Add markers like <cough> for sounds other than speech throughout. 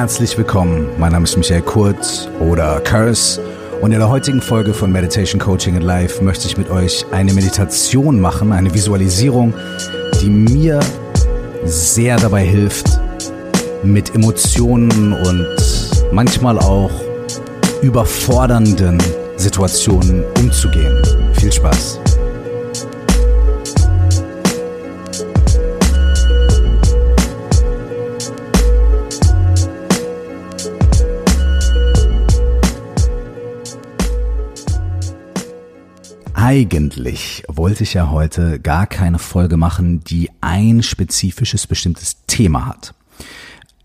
Herzlich willkommen. Mein Name ist Michael Kurt oder Curse. Und in der heutigen Folge von Meditation Coaching in Life möchte ich mit euch eine Meditation machen, eine Visualisierung, die mir sehr dabei hilft, mit Emotionen und manchmal auch überfordernden Situationen umzugehen. Viel Spaß. Eigentlich wollte ich ja heute gar keine Folge machen, die ein spezifisches bestimmtes Thema hat.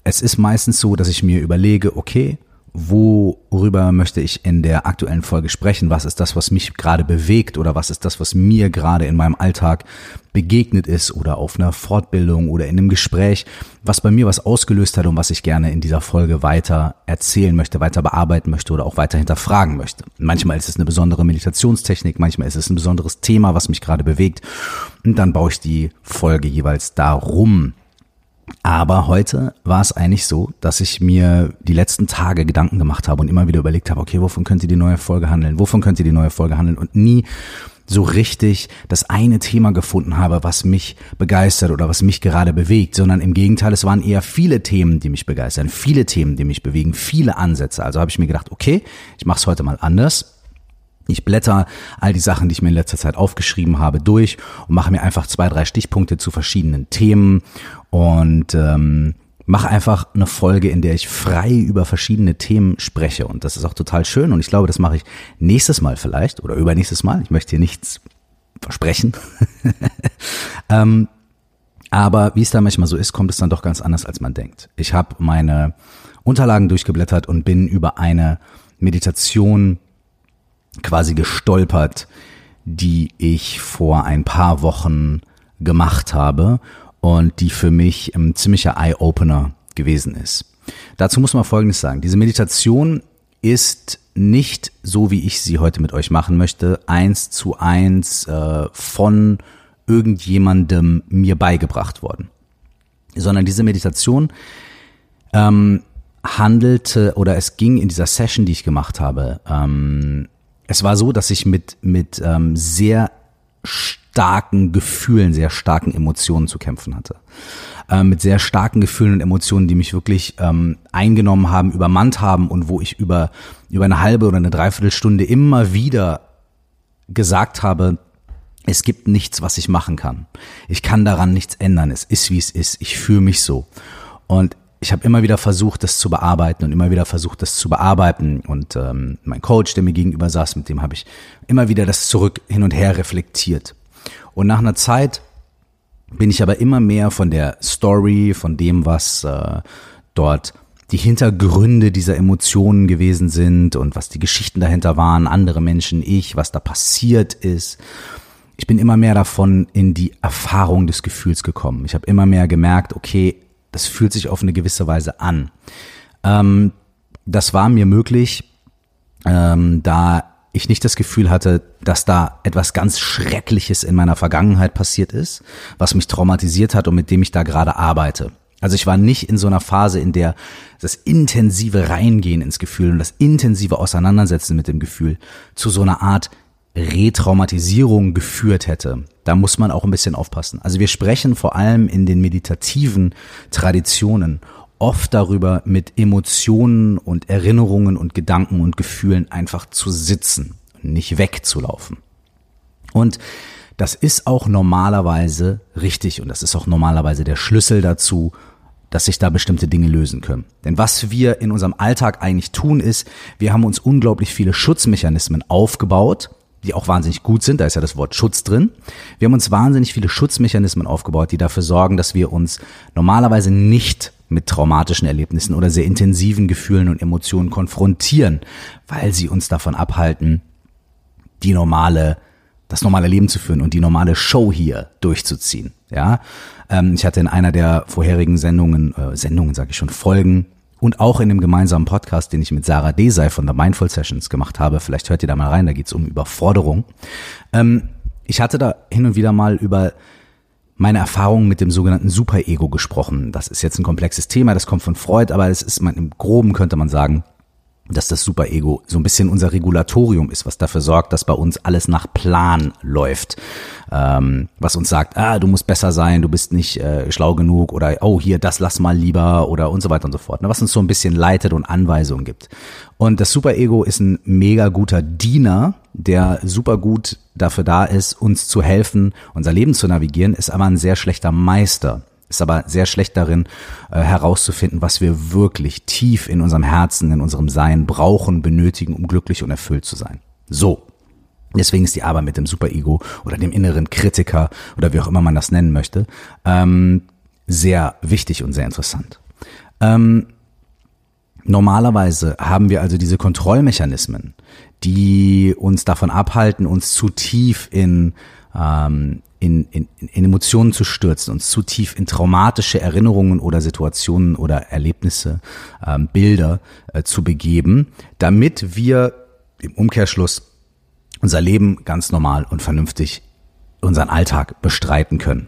Es ist meistens so, dass ich mir überlege, okay, worüber möchte ich in der aktuellen Folge sprechen? Was ist das, was mich gerade bewegt oder was ist das, was mir gerade in meinem Alltag begegnet ist oder auf einer Fortbildung oder in einem Gespräch, was bei mir was ausgelöst hat und was ich gerne in dieser Folge weiter erzählen möchte, weiter bearbeiten möchte oder auch weiter hinterfragen möchte. Manchmal ist es eine besondere Meditationstechnik, manchmal ist es ein besonderes Thema, was mich gerade bewegt und dann baue ich die Folge jeweils darum. Aber heute war es eigentlich so, dass ich mir die letzten Tage Gedanken gemacht habe und immer wieder überlegt habe, okay, wovon könnte die neue Folge handeln? Wovon könnte die neue Folge handeln? Und nie so richtig das eine Thema gefunden habe, was mich begeistert oder was mich gerade bewegt, sondern im Gegenteil, es waren eher viele Themen, die mich begeistern, viele Themen, die mich bewegen, viele Ansätze. Also habe ich mir gedacht, okay, ich mache es heute mal anders. Ich blätter all die Sachen, die ich mir in letzter Zeit aufgeschrieben habe, durch und mache mir einfach zwei, drei Stichpunkte zu verschiedenen Themen und ähm, mache einfach eine Folge, in der ich frei über verschiedene Themen spreche. Und das ist auch total schön. Und ich glaube, das mache ich nächstes Mal vielleicht oder übernächstes Mal. Ich möchte hier nichts versprechen. <laughs> ähm, aber wie es da manchmal so ist, kommt es dann doch ganz anders, als man denkt. Ich habe meine Unterlagen durchgeblättert und bin über eine Meditation quasi gestolpert, die ich vor ein paar Wochen gemacht habe und die für mich ein ziemlicher Eye-Opener gewesen ist. Dazu muss man Folgendes sagen. Diese Meditation ist nicht so, wie ich sie heute mit euch machen möchte, eins zu eins äh, von irgendjemandem mir beigebracht worden, sondern diese Meditation ähm, handelte oder es ging in dieser Session, die ich gemacht habe. Ähm, es war so, dass ich mit mit ähm, sehr starken Gefühlen, sehr starken Emotionen zu kämpfen hatte. Äh, mit sehr starken Gefühlen und Emotionen, die mich wirklich ähm, eingenommen haben, übermannt haben und wo ich über, über eine halbe oder eine Dreiviertelstunde immer wieder gesagt habe, es gibt nichts, was ich machen kann. Ich kann daran nichts ändern. Es ist, wie es ist. Ich fühle mich so. Und ich habe immer wieder versucht, das zu bearbeiten und immer wieder versucht, das zu bearbeiten. Und ähm, mein Coach, der mir gegenüber saß, mit dem habe ich immer wieder das zurück hin und her reflektiert. Und nach einer Zeit bin ich aber immer mehr von der Story, von dem, was äh, dort die Hintergründe dieser Emotionen gewesen sind und was die Geschichten dahinter waren, andere Menschen, ich, was da passiert ist. Ich bin immer mehr davon in die Erfahrung des Gefühls gekommen. Ich habe immer mehr gemerkt, okay, das fühlt sich auf eine gewisse Weise an. Ähm, das war mir möglich, ähm, da ich nicht das Gefühl hatte, dass da etwas ganz Schreckliches in meiner Vergangenheit passiert ist, was mich traumatisiert hat und mit dem ich da gerade arbeite. Also ich war nicht in so einer Phase, in der das intensive Reingehen ins Gefühl und das intensive Auseinandersetzen mit dem Gefühl zu so einer Art Retraumatisierung geführt hätte. Da muss man auch ein bisschen aufpassen. Also wir sprechen vor allem in den meditativen Traditionen oft darüber, mit Emotionen und Erinnerungen und Gedanken und Gefühlen einfach zu sitzen, nicht wegzulaufen. Und das ist auch normalerweise richtig und das ist auch normalerweise der Schlüssel dazu, dass sich da bestimmte Dinge lösen können. Denn was wir in unserem Alltag eigentlich tun ist, wir haben uns unglaublich viele Schutzmechanismen aufgebaut, die auch wahnsinnig gut sind, da ist ja das Wort Schutz drin. Wir haben uns wahnsinnig viele Schutzmechanismen aufgebaut, die dafür sorgen, dass wir uns normalerweise nicht mit traumatischen Erlebnissen oder sehr intensiven Gefühlen und Emotionen konfrontieren, weil sie uns davon abhalten, die normale, das normale Leben zu führen und die normale Show hier durchzuziehen. Ja, ähm, ich hatte in einer der vorherigen Sendungen, äh, Sendungen sage ich schon, Folgen und auch in dem gemeinsamen Podcast, den ich mit Sarah Desai von der Mindful Sessions gemacht habe, vielleicht hört ihr da mal rein, da geht es um Überforderung. Ähm, ich hatte da hin und wieder mal über meine Erfahrungen mit dem sogenannten Superego gesprochen. Das ist jetzt ein komplexes Thema, das kommt von Freud, aber es ist man im Groben könnte man sagen, dass das Superego so ein bisschen unser Regulatorium ist, was dafür sorgt, dass bei uns alles nach Plan läuft. Ähm, was uns sagt, ah, du musst besser sein, du bist nicht äh, schlau genug oder oh, hier, das lass mal lieber oder und so weiter und so fort. Ne? Was uns so ein bisschen leitet und Anweisungen gibt. Und das Superego ist ein mega guter Diener, der super gut dafür da ist, uns zu helfen, unser Leben zu navigieren, ist aber ein sehr schlechter Meister ist aber sehr schlecht darin, äh, herauszufinden, was wir wirklich tief in unserem Herzen, in unserem Sein brauchen, benötigen, um glücklich und erfüllt zu sein. So. Deswegen ist die Arbeit mit dem Superego oder dem inneren Kritiker oder wie auch immer man das nennen möchte, ähm, sehr wichtig und sehr interessant. Ähm, normalerweise haben wir also diese Kontrollmechanismen, die uns davon abhalten, uns zu tief in ähm, in, in, in Emotionen zu stürzen, uns zu tief in traumatische Erinnerungen oder Situationen oder Erlebnisse, ähm, Bilder äh, zu begeben, damit wir im Umkehrschluss unser Leben ganz normal und vernünftig unseren Alltag bestreiten können.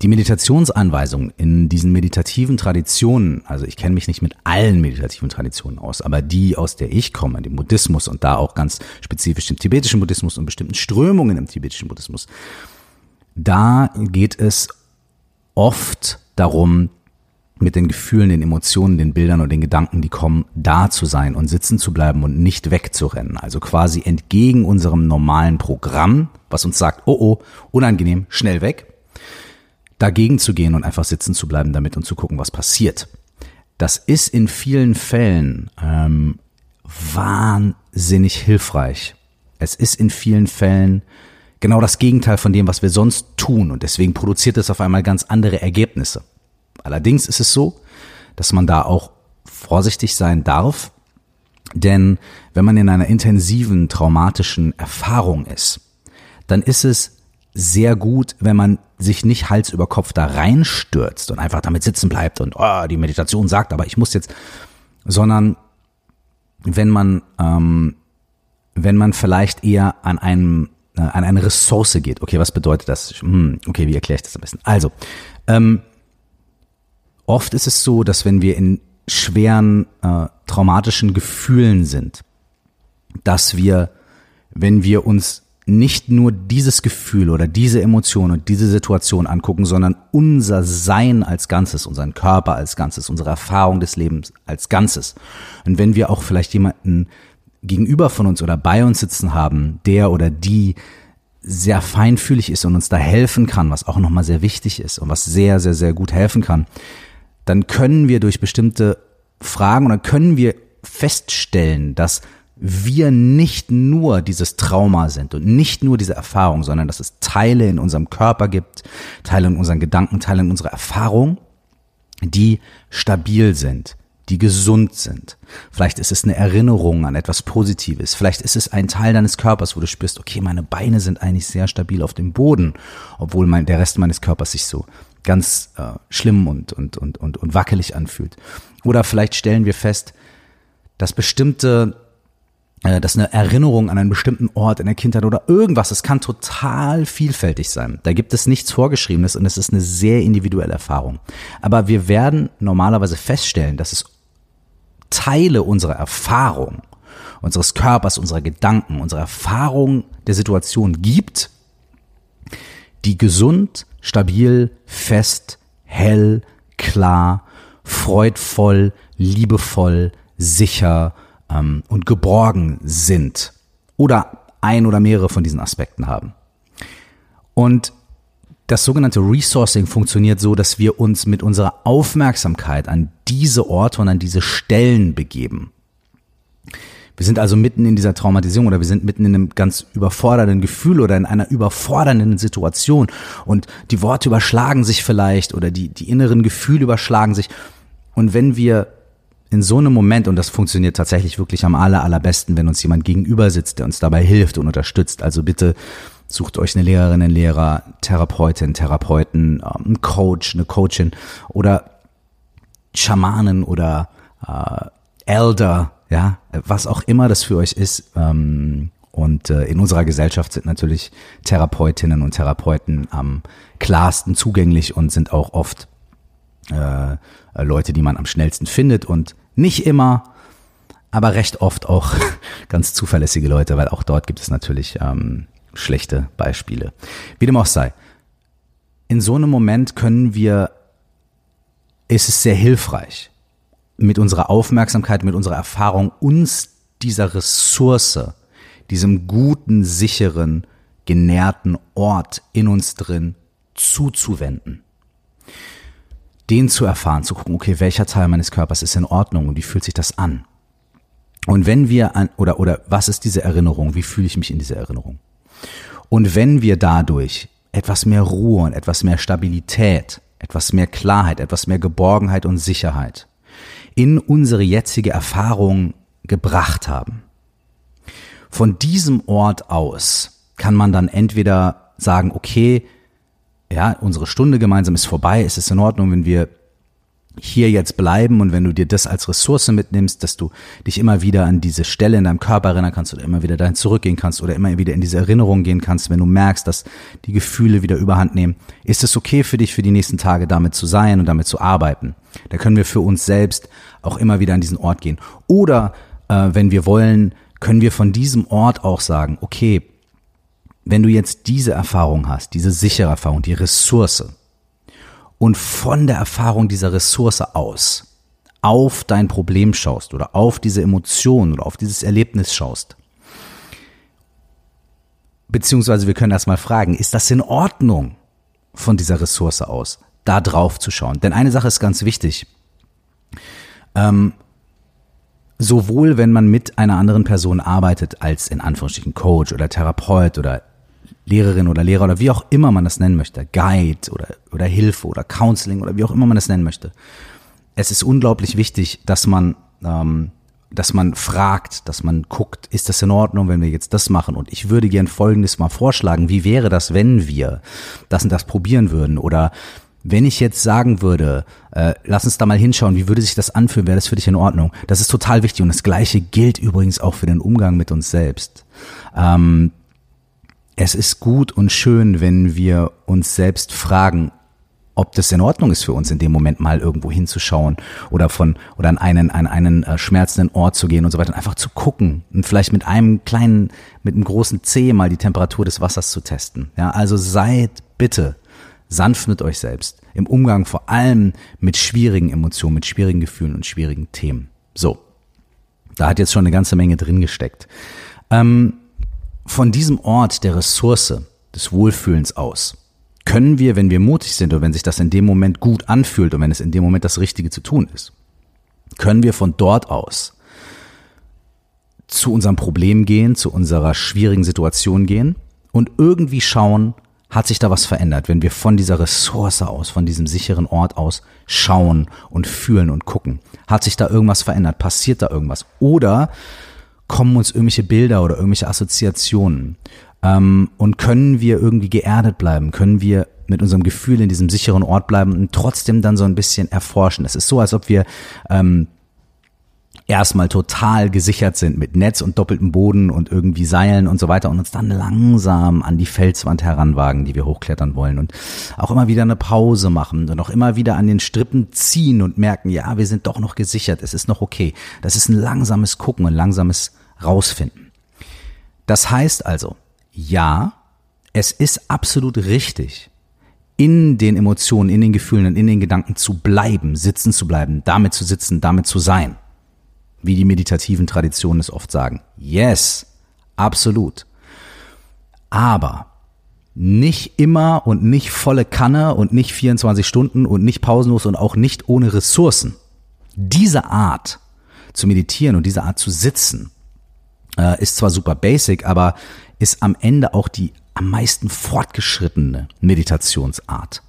Die Meditationsanweisungen in diesen meditativen Traditionen, also ich kenne mich nicht mit allen meditativen Traditionen aus, aber die, aus der ich komme, dem Buddhismus und da auch ganz spezifisch dem tibetischen Buddhismus und bestimmten Strömungen im tibetischen Buddhismus, da geht es oft darum, mit den Gefühlen, den Emotionen, den Bildern und den Gedanken, die kommen, da zu sein und sitzen zu bleiben und nicht wegzurennen. Also quasi entgegen unserem normalen Programm, was uns sagt, oh oh, unangenehm, schnell weg, dagegen zu gehen und einfach sitzen zu bleiben damit und zu gucken, was passiert. Das ist in vielen Fällen ähm, wahnsinnig hilfreich. Es ist in vielen Fällen genau das Gegenteil von dem, was wir sonst tun und deswegen produziert es auf einmal ganz andere Ergebnisse. Allerdings ist es so, dass man da auch vorsichtig sein darf, denn wenn man in einer intensiven traumatischen Erfahrung ist, dann ist es sehr gut, wenn man sich nicht Hals über Kopf da reinstürzt und einfach damit sitzen bleibt und oh, die Meditation sagt, aber ich muss jetzt, sondern wenn man ähm, wenn man vielleicht eher an einem äh, an eine Ressource geht. Okay, was bedeutet das? Hm, okay, wie erkläre ich das am besten? Also, ähm, oft ist es so, dass wenn wir in schweren äh, traumatischen Gefühlen sind, dass wir, wenn wir uns nicht nur dieses Gefühl oder diese Emotion und diese Situation angucken, sondern unser Sein als Ganzes, unseren Körper als Ganzes, unsere Erfahrung des Lebens als Ganzes. Und wenn wir auch vielleicht jemanden gegenüber von uns oder bei uns sitzen haben, der oder die sehr feinfühlig ist und uns da helfen kann, was auch nochmal sehr wichtig ist und was sehr, sehr, sehr gut helfen kann, dann können wir durch bestimmte Fragen oder können wir feststellen, dass wir nicht nur dieses Trauma sind und nicht nur diese Erfahrung, sondern dass es Teile in unserem Körper gibt, Teile in unseren Gedanken, Teile in unserer Erfahrung, die stabil sind, die gesund sind. Vielleicht ist es eine Erinnerung an etwas Positives. Vielleicht ist es ein Teil deines Körpers, wo du spürst, okay, meine Beine sind eigentlich sehr stabil auf dem Boden, obwohl mein, der Rest meines Körpers sich so ganz äh, schlimm und, und, und, und, und wackelig anfühlt. Oder vielleicht stellen wir fest, dass bestimmte dass eine Erinnerung an einen bestimmten Ort in der Kindheit oder irgendwas, es kann total vielfältig sein. Da gibt es nichts Vorgeschriebenes und es ist eine sehr individuelle Erfahrung. Aber wir werden normalerweise feststellen, dass es Teile unserer Erfahrung, unseres Körpers, unserer Gedanken, unserer Erfahrung der Situation gibt, die gesund, stabil, fest, hell, klar, freudvoll, liebevoll, sicher ähm, und geborgen sind oder ein oder mehrere von diesen Aspekten haben. Und das sogenannte Resourcing funktioniert so, dass wir uns mit unserer Aufmerksamkeit an diese Orte und an diese Stellen begeben. Wir sind also mitten in dieser Traumatisierung oder wir sind mitten in einem ganz überfordernden Gefühl oder in einer überfordernden Situation und die Worte überschlagen sich vielleicht oder die, die inneren Gefühle überschlagen sich. Und wenn wir in so einem Moment, und das funktioniert tatsächlich wirklich am aller, allerbesten, wenn uns jemand gegenüber sitzt, der uns dabei hilft und unterstützt, also bitte Sucht euch eine Lehrerin, einen Lehrer, Therapeutin, Therapeuten, ähm, einen Coach, eine Coachin oder Schamanen oder äh, Elder, ja, was auch immer das für euch ist. Ähm, Und äh, in unserer Gesellschaft sind natürlich Therapeutinnen und Therapeuten am klarsten zugänglich und sind auch oft äh, Leute, die man am schnellsten findet und nicht immer, aber recht oft auch <laughs> ganz zuverlässige Leute, weil auch dort gibt es natürlich ähm, schlechte Beispiele. Wie dem auch sei. In so einem Moment können wir, ist es sehr hilfreich, mit unserer Aufmerksamkeit, mit unserer Erfahrung uns dieser Ressource, diesem guten, sicheren, genährten Ort in uns drin zuzuwenden. Den zu erfahren, zu gucken, okay, welcher Teil meines Körpers ist in Ordnung und wie fühlt sich das an? Und wenn wir an, oder, oder was ist diese Erinnerung? Wie fühle ich mich in dieser Erinnerung? Und wenn wir dadurch etwas mehr Ruhe und etwas mehr Stabilität, etwas mehr Klarheit, etwas mehr Geborgenheit und Sicherheit in unsere jetzige Erfahrung gebracht haben, von diesem Ort aus kann man dann entweder sagen, okay, ja, unsere Stunde gemeinsam ist vorbei, es ist in Ordnung, wenn wir hier jetzt bleiben und wenn du dir das als Ressource mitnimmst, dass du dich immer wieder an diese Stelle in deinem Körper erinnern kannst oder immer wieder dahin zurückgehen kannst oder immer wieder in diese Erinnerung gehen kannst, wenn du merkst, dass die Gefühle wieder überhand nehmen, ist es okay für dich für die nächsten Tage damit zu sein und damit zu arbeiten. Da können wir für uns selbst auch immer wieder an diesen Ort gehen. Oder äh, wenn wir wollen, können wir von diesem Ort auch sagen, okay, wenn du jetzt diese Erfahrung hast, diese sichere Erfahrung, die Ressource, und von der Erfahrung dieser Ressource aus auf dein Problem schaust oder auf diese Emotion oder auf dieses Erlebnis schaust, beziehungsweise wir können erstmal fragen, ist das in Ordnung von dieser Ressource aus, da drauf zu schauen? Denn eine Sache ist ganz wichtig. Ähm, sowohl wenn man mit einer anderen Person arbeitet als in Anführungsstrichen Coach oder Therapeut oder Lehrerin oder Lehrer oder wie auch immer man das nennen möchte, Guide oder, oder Hilfe oder Counseling oder wie auch immer man das nennen möchte. Es ist unglaublich wichtig, dass man, ähm, dass man fragt, dass man guckt, ist das in Ordnung, wenn wir jetzt das machen? Und ich würde gern Folgendes mal vorschlagen. Wie wäre das, wenn wir das und das probieren würden? Oder wenn ich jetzt sagen würde, äh, lass uns da mal hinschauen, wie würde sich das anfühlen, wäre das für dich in Ordnung? Das ist total wichtig und das Gleiche gilt übrigens auch für den Umgang mit uns selbst. Ähm, es ist gut und schön, wenn wir uns selbst fragen, ob das in Ordnung ist für uns in dem Moment mal irgendwo hinzuschauen oder von oder an einen an einen äh, schmerzenden Ort zu gehen und so weiter einfach zu gucken und vielleicht mit einem kleinen mit einem großen Zeh mal die Temperatur des Wassers zu testen. Ja, also seid bitte sanft mit euch selbst im Umgang vor allem mit schwierigen Emotionen, mit schwierigen Gefühlen und schwierigen Themen. So, da hat jetzt schon eine ganze Menge drin gesteckt. Ähm, von diesem Ort der Ressource, des Wohlfühlens aus, können wir, wenn wir mutig sind und wenn sich das in dem Moment gut anfühlt und wenn es in dem Moment das Richtige zu tun ist, können wir von dort aus zu unserem Problem gehen, zu unserer schwierigen Situation gehen und irgendwie schauen, hat sich da was verändert, wenn wir von dieser Ressource aus, von diesem sicheren Ort aus schauen und fühlen und gucken. Hat sich da irgendwas verändert? Passiert da irgendwas? Oder kommen uns irgendwelche Bilder oder irgendwelche Assoziationen? Ähm, und können wir irgendwie geerdet bleiben? Können wir mit unserem Gefühl in diesem sicheren Ort bleiben und trotzdem dann so ein bisschen erforschen? Es ist so, als ob wir ähm, erstmal total gesichert sind mit Netz und doppeltem Boden und irgendwie Seilen und so weiter und uns dann langsam an die Felswand heranwagen, die wir hochklettern wollen und auch immer wieder eine Pause machen und auch immer wieder an den Strippen ziehen und merken, ja, wir sind doch noch gesichert, es ist noch okay. Das ist ein langsames Gucken, ein langsames Rausfinden. Das heißt also, ja, es ist absolut richtig, in den Emotionen, in den Gefühlen und in den Gedanken zu bleiben, sitzen zu bleiben, damit zu sitzen, damit zu sein wie die meditativen Traditionen es oft sagen. Yes, absolut. Aber nicht immer und nicht volle Kanne und nicht 24 Stunden und nicht pausenlos und auch nicht ohne Ressourcen. Diese Art zu meditieren und diese Art zu sitzen äh, ist zwar super basic, aber ist am Ende auch die am meisten fortgeschrittene Meditationsart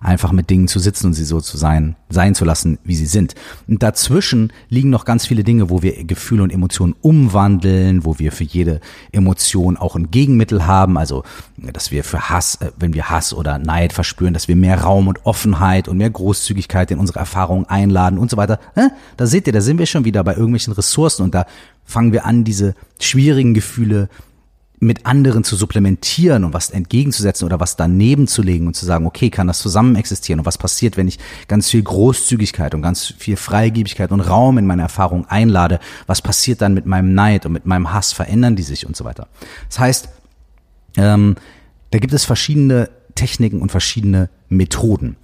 einfach mit Dingen zu sitzen und sie so zu sein, sein zu lassen, wie sie sind. Und dazwischen liegen noch ganz viele Dinge, wo wir Gefühle und Emotionen umwandeln, wo wir für jede Emotion auch ein Gegenmittel haben, also dass wir für Hass, äh, wenn wir Hass oder Neid verspüren, dass wir mehr Raum und Offenheit und mehr Großzügigkeit in unsere Erfahrungen einladen und so weiter. Da seht ihr, da sind wir schon wieder bei irgendwelchen Ressourcen und da fangen wir an, diese schwierigen Gefühle mit anderen zu supplementieren und was entgegenzusetzen oder was daneben zu legen und zu sagen, okay, kann das zusammen existieren? Und was passiert, wenn ich ganz viel Großzügigkeit und ganz viel Freigebigkeit und Raum in meine Erfahrung einlade, was passiert dann mit meinem Neid und mit meinem Hass, verändern die sich und so weiter. Das heißt, ähm, da gibt es verschiedene Techniken und verschiedene Methoden.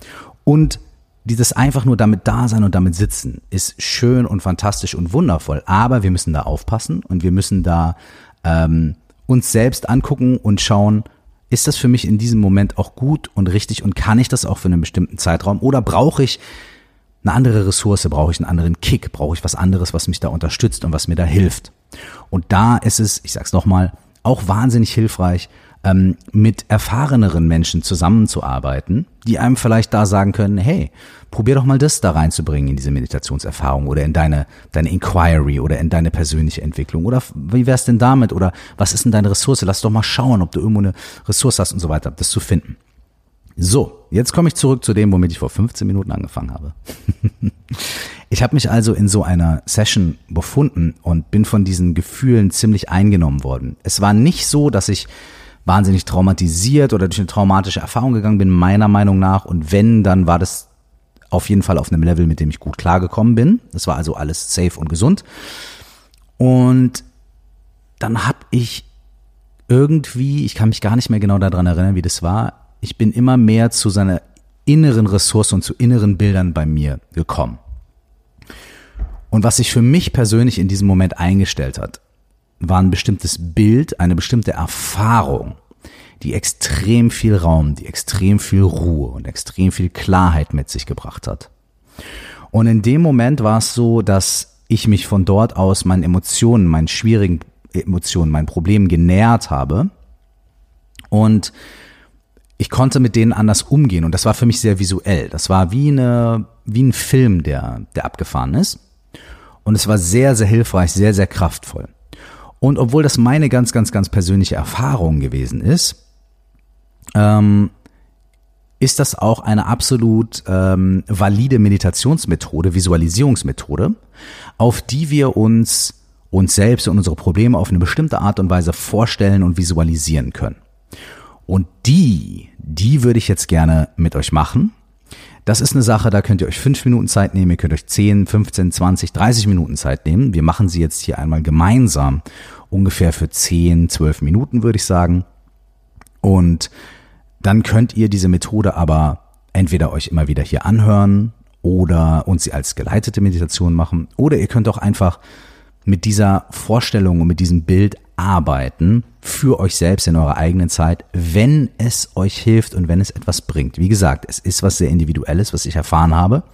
Und dieses einfach nur damit da sein und damit sitzen ist schön und fantastisch und wundervoll, aber wir müssen da aufpassen und wir müssen da ähm, uns selbst angucken und schauen, ist das für mich in diesem Moment auch gut und richtig und kann ich das auch für einen bestimmten Zeitraum oder brauche ich eine andere Ressource, brauche ich einen anderen Kick, brauche ich was anderes, was mich da unterstützt und was mir da hilft. Und da ist es, ich sag's nochmal, auch wahnsinnig hilfreich, ähm, mit erfahreneren Menschen zusammenzuarbeiten, die einem vielleicht da sagen können, hey, probier doch mal das da reinzubringen in diese Meditationserfahrung oder in deine, deine Inquiry oder in deine persönliche Entwicklung oder wie wär's denn damit oder was ist denn deine Ressource? Lass doch mal schauen, ob du irgendwo eine Ressource hast und so weiter, das zu finden. So, jetzt komme ich zurück zu dem, womit ich vor 15 Minuten angefangen habe. <laughs> ich habe mich also in so einer Session befunden und bin von diesen Gefühlen ziemlich eingenommen worden. Es war nicht so, dass ich wahnsinnig traumatisiert oder durch eine traumatische Erfahrung gegangen bin, meiner Meinung nach. Und wenn, dann war das auf jeden Fall auf einem Level, mit dem ich gut klargekommen bin. Das war also alles safe und gesund. Und dann habe ich irgendwie, ich kann mich gar nicht mehr genau daran erinnern, wie das war, ich bin immer mehr zu seiner inneren Ressource und zu inneren Bildern bei mir gekommen. Und was sich für mich persönlich in diesem Moment eingestellt hat, war ein bestimmtes Bild, eine bestimmte Erfahrung, die extrem viel Raum, die extrem viel Ruhe und extrem viel Klarheit mit sich gebracht hat. Und in dem Moment war es so, dass ich mich von dort aus meinen Emotionen, meinen schwierigen Emotionen, meinen Problemen genährt habe und ich konnte mit denen anders umgehen und das war für mich sehr visuell. Das war wie eine, wie ein Film, der, der abgefahren ist. Und es war sehr, sehr hilfreich, sehr, sehr kraftvoll. Und obwohl das meine ganz, ganz, ganz persönliche Erfahrung gewesen ist, ähm, ist das auch eine absolut ähm, valide Meditationsmethode, Visualisierungsmethode, auf die wir uns uns selbst und unsere Probleme auf eine bestimmte Art und Weise vorstellen und visualisieren können. Und die, die würde ich jetzt gerne mit euch machen. Das ist eine Sache, da könnt ihr euch fünf Minuten Zeit nehmen, ihr könnt euch 10, 15, 20, 30 Minuten Zeit nehmen. Wir machen sie jetzt hier einmal gemeinsam, ungefähr für 10, 12 Minuten würde ich sagen. Und dann könnt ihr diese Methode aber entweder euch immer wieder hier anhören oder und sie als geleitete Meditation machen oder ihr könnt auch einfach mit dieser Vorstellung und mit diesem Bild arbeiten für euch selbst in eurer eigenen Zeit, wenn es euch hilft und wenn es etwas bringt. Wie gesagt, es ist was sehr Individuelles, was ich erfahren habe,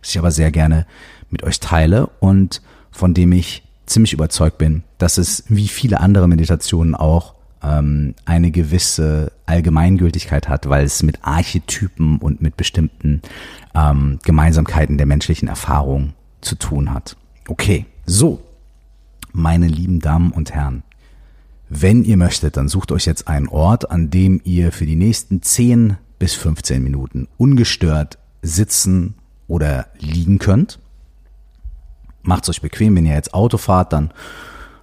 was ich aber sehr gerne mit euch teile und von dem ich ziemlich überzeugt bin, dass es wie viele andere Meditationen auch ähm, eine gewisse Allgemeingültigkeit hat, weil es mit Archetypen und mit bestimmten ähm, Gemeinsamkeiten der menschlichen Erfahrung zu tun hat. Okay, so, meine lieben Damen und Herren, wenn ihr möchtet, dann sucht euch jetzt einen Ort, an dem ihr für die nächsten 10 bis 15 Minuten ungestört sitzen oder liegen könnt. Macht's euch bequem, wenn ihr jetzt Auto fahrt, dann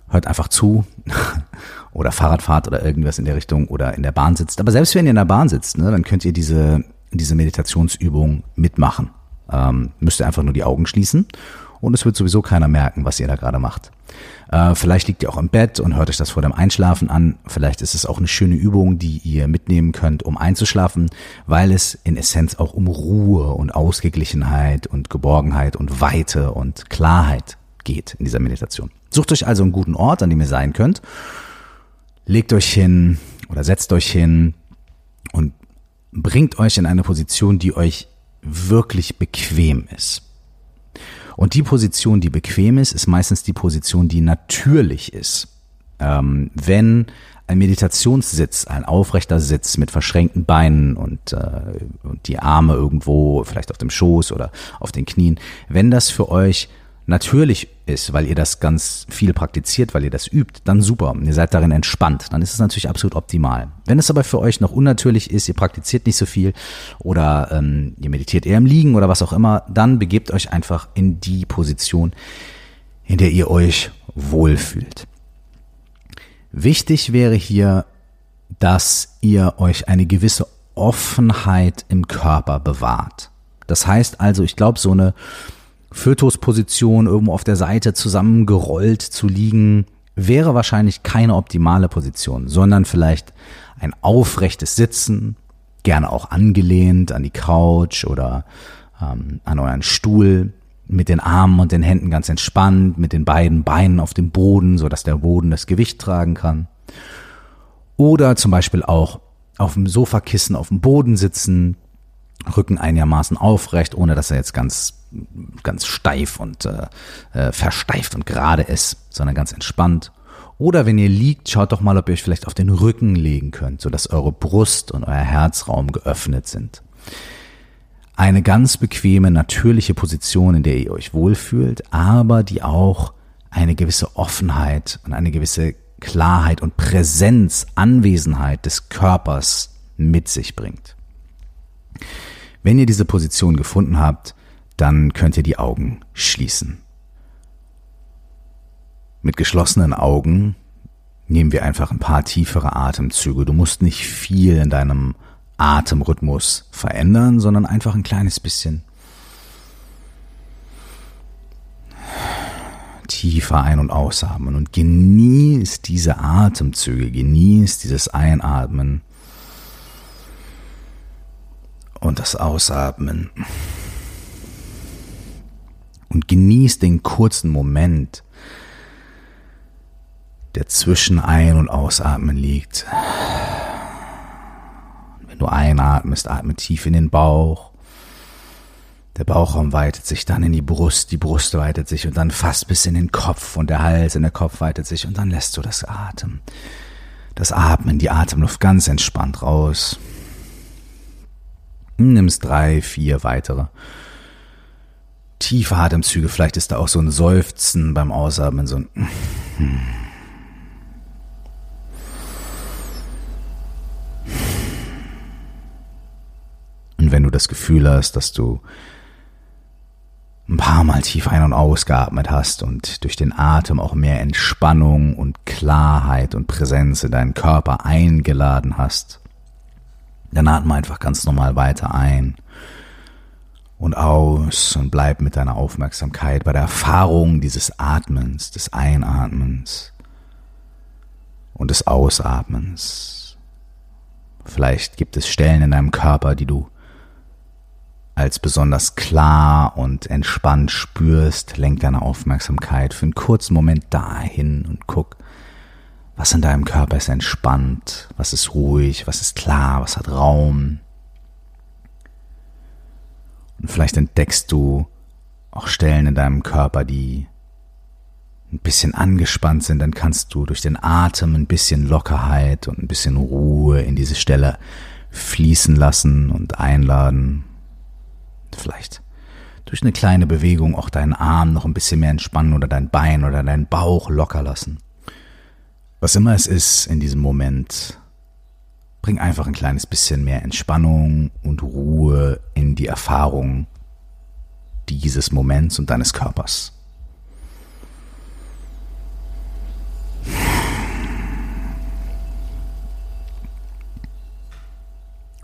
hört einfach zu <laughs> oder Fahrradfahrt oder irgendwas in der Richtung oder in der Bahn sitzt. Aber selbst wenn ihr in der Bahn sitzt, ne, dann könnt ihr diese, diese Meditationsübung mitmachen. Ähm, müsst ihr einfach nur die Augen schließen und es wird sowieso keiner merken, was ihr da gerade macht. Äh, vielleicht liegt ihr auch im Bett und hört euch das vor dem Einschlafen an. Vielleicht ist es auch eine schöne Übung, die ihr mitnehmen könnt, um einzuschlafen, weil es in Essenz auch um Ruhe und Ausgeglichenheit und Geborgenheit und Weite und Klarheit geht in dieser Meditation. Sucht euch also einen guten Ort, an dem ihr sein könnt. Legt euch hin oder setzt euch hin und bringt euch in eine Position, die euch wirklich bequem ist. Und die Position, die bequem ist, ist meistens die Position, die natürlich ist. Ähm, wenn ein Meditationssitz, ein aufrechter Sitz mit verschränkten Beinen und, äh, und die Arme irgendwo, vielleicht auf dem Schoß oder auf den Knien, wenn das für euch natürlich ist, weil ihr das ganz viel praktiziert, weil ihr das übt, dann super. Ihr seid darin entspannt. Dann ist es natürlich absolut optimal. Wenn es aber für euch noch unnatürlich ist, ihr praktiziert nicht so viel oder ähm, ihr meditiert eher im Liegen oder was auch immer, dann begebt euch einfach in die Position, in der ihr euch wohlfühlt. Wichtig wäre hier, dass ihr euch eine gewisse Offenheit im Körper bewahrt. Das heißt also, ich glaube, so eine Fötusposition irgendwo auf der Seite zusammengerollt zu liegen, wäre wahrscheinlich keine optimale Position, sondern vielleicht ein aufrechtes Sitzen, gerne auch angelehnt an die Couch oder ähm, an euren Stuhl, mit den Armen und den Händen ganz entspannt, mit den beiden Beinen auf dem Boden, so dass der Boden das Gewicht tragen kann. Oder zum Beispiel auch auf dem Sofakissen auf dem Boden sitzen, Rücken einigermaßen aufrecht, ohne dass er jetzt ganz ganz steif und äh, äh, versteift und gerade ist, sondern ganz entspannt. Oder wenn ihr liegt, schaut doch mal, ob ihr euch vielleicht auf den Rücken legen könnt, sodass eure Brust und euer Herzraum geöffnet sind. Eine ganz bequeme, natürliche Position, in der ihr euch wohlfühlt, aber die auch eine gewisse Offenheit und eine gewisse Klarheit und Präsenz, Anwesenheit des Körpers mit sich bringt. Wenn ihr diese Position gefunden habt, dann könnt ihr die Augen schließen. Mit geschlossenen Augen nehmen wir einfach ein paar tiefere Atemzüge. Du musst nicht viel in deinem Atemrhythmus verändern, sondern einfach ein kleines bisschen tiefer ein- und ausatmen und genießt diese Atemzüge, genießt dieses Einatmen und das Ausatmen und genieß den kurzen Moment, der zwischen Ein- und Ausatmen liegt. Wenn du einatmest, atme tief in den Bauch. Der Bauchraum weitet sich dann in die Brust, die Brust weitet sich und dann fast bis in den Kopf und der Hals und der Kopf weitet sich und dann lässt du das Atem, das Atmen, die Atemluft ganz entspannt raus. Nimmst drei, vier weitere tiefe Atemzüge. Vielleicht ist da auch so ein Seufzen beim Ausatmen, so ein. Und wenn du das Gefühl hast, dass du ein paar Mal tief ein- und ausgeatmet hast und durch den Atem auch mehr Entspannung und Klarheit und Präsenz in deinen Körper eingeladen hast, dann atme einfach ganz normal weiter ein und aus und bleib mit deiner Aufmerksamkeit bei der Erfahrung dieses Atmens, des Einatmens und des Ausatmens. Vielleicht gibt es Stellen in deinem Körper, die du als besonders klar und entspannt spürst, lenk deine Aufmerksamkeit für einen kurzen Moment dahin und guck, was in deinem Körper ist entspannt, was ist ruhig, was ist klar, was hat Raum. Und vielleicht entdeckst du auch Stellen in deinem Körper, die ein bisschen angespannt sind, dann kannst du durch den Atem ein bisschen Lockerheit und ein bisschen Ruhe in diese Stelle fließen lassen und einladen. Vielleicht durch eine kleine Bewegung auch deinen Arm noch ein bisschen mehr entspannen oder dein Bein oder deinen Bauch locker lassen. Was immer es ist in diesem Moment, Bring einfach ein kleines bisschen mehr Entspannung und Ruhe in die Erfahrung dieses Moments und deines Körpers.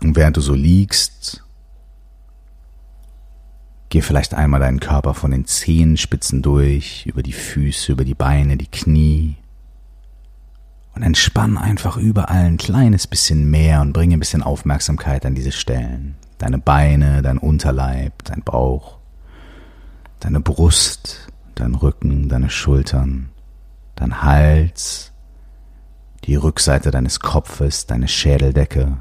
Und während du so liegst, geh vielleicht einmal deinen Körper von den Zehenspitzen durch, über die Füße, über die Beine, die Knie, und entspann einfach überall ein kleines bisschen mehr und bringe ein bisschen Aufmerksamkeit an diese Stellen. Deine Beine, dein Unterleib, dein Bauch, deine Brust, dein Rücken, deine Schultern, dein Hals, die Rückseite deines Kopfes, deine Schädeldecke,